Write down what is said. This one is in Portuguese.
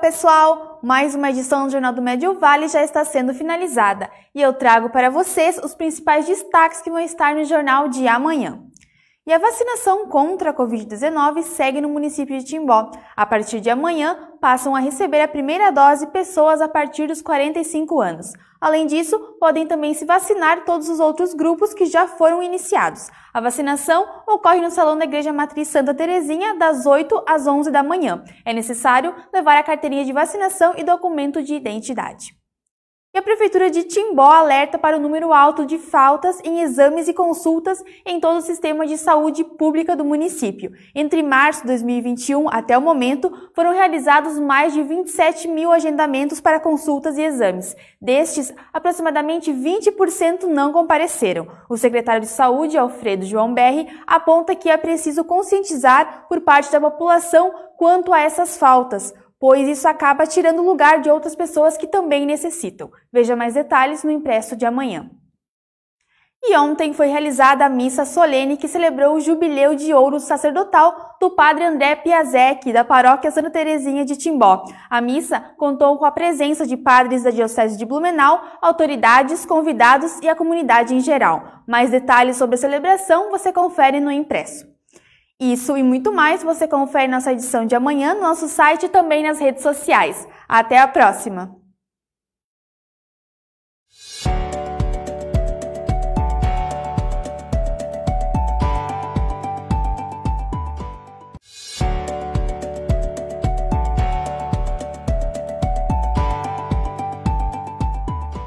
pessoal! Mais uma edição do Jornal do Médio Vale já está sendo finalizada e eu trago para vocês os principais destaques que vão estar no jornal de amanhã. E a vacinação contra a Covid-19 segue no município de Timbó. A partir de amanhã, passam a receber a primeira dose pessoas a partir dos 45 anos. Além disso, podem também se vacinar todos os outros grupos que já foram iniciados. A vacinação ocorre no Salão da Igreja Matriz Santa Terezinha, das 8 às 11 da manhã. É necessário levar a carteirinha de vacinação e documento de identidade. E a Prefeitura de Timbó alerta para o número alto de faltas em exames e consultas em todo o sistema de saúde pública do município. Entre março de 2021 até o momento, foram realizados mais de 27 mil agendamentos para consultas e exames. Destes, aproximadamente 20% não compareceram. O secretário de Saúde, Alfredo João Berri, aponta que é preciso conscientizar por parte da população quanto a essas faltas pois isso acaba tirando lugar de outras pessoas que também necessitam. Veja mais detalhes no impresso de amanhã. E ontem foi realizada a missa solene que celebrou o jubileu de ouro sacerdotal do padre André Piazek, da paróquia Santa Terezinha de Timbó. A missa contou com a presença de padres da Diocese de Blumenau, autoridades, convidados e a comunidade em geral. Mais detalhes sobre a celebração você confere no impresso. Isso e muito mais você confere nossa edição de amanhã no nosso site e também nas redes sociais. Até a próxima!